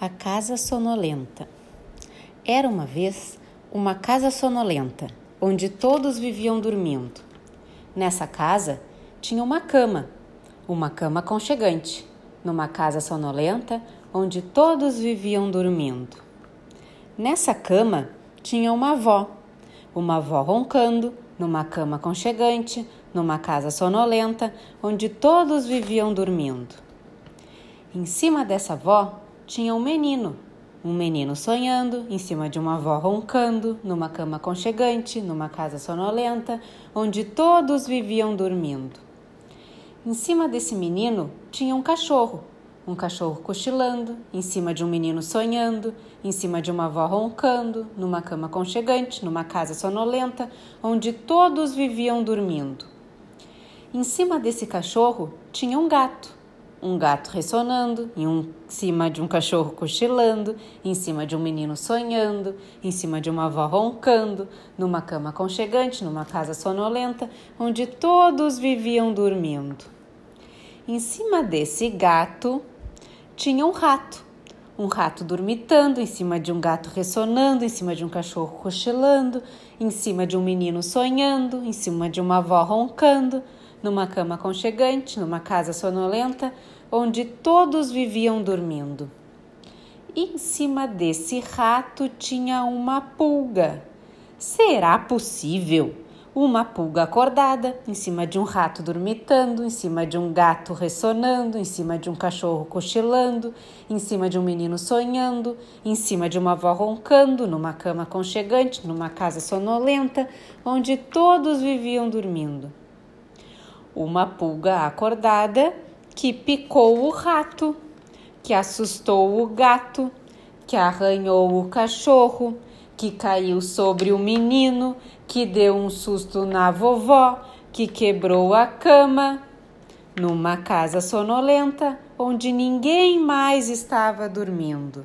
A Casa Sonolenta Era uma vez uma casa sonolenta, onde todos viviam dormindo. Nessa casa tinha uma cama, uma cama aconchegante, numa casa sonolenta onde todos viviam dormindo. Nessa cama tinha uma avó, uma avó roncando, numa cama aconchegante, numa casa sonolenta onde todos viviam dormindo. Em cima dessa avó tinha um menino. Um menino sonhando, em cima de uma avó roncando, numa cama aconchegante, numa casa sonolenta, onde todos viviam dormindo. Em cima desse menino tinha um cachorro, um cachorro cochilando, em cima de um menino sonhando, em cima de uma avó roncando, numa cama aconchegante, numa casa sonolenta, onde todos viviam dormindo. Em cima desse cachorro tinha um gato, um gato ressonando, em um, cima de um cachorro cochilando, em cima de um menino sonhando, em cima de uma avó roncando, numa cama aconchegante, numa casa sonolenta, onde todos viviam dormindo. Em cima desse gato tinha um rato, um rato dormitando, em cima de um gato ressonando, em cima de um cachorro cochilando, em cima de um menino sonhando, em cima de uma avó roncando numa cama aconchegante, numa casa sonolenta, onde todos viviam dormindo. Em cima desse rato tinha uma pulga. Será possível? Uma pulga acordada, em cima de um rato dormitando, em cima de um gato ressonando, em cima de um cachorro cochilando, em cima de um menino sonhando, em cima de uma avó roncando, numa cama aconchegante, numa casa sonolenta, onde todos viviam dormindo uma pulga acordada que picou o rato, que assustou o gato, que arranhou o cachorro, que caiu sobre o menino, que deu um susto na vovó, que quebrou a cama. Numa casa sonolenta onde ninguém mais estava dormindo.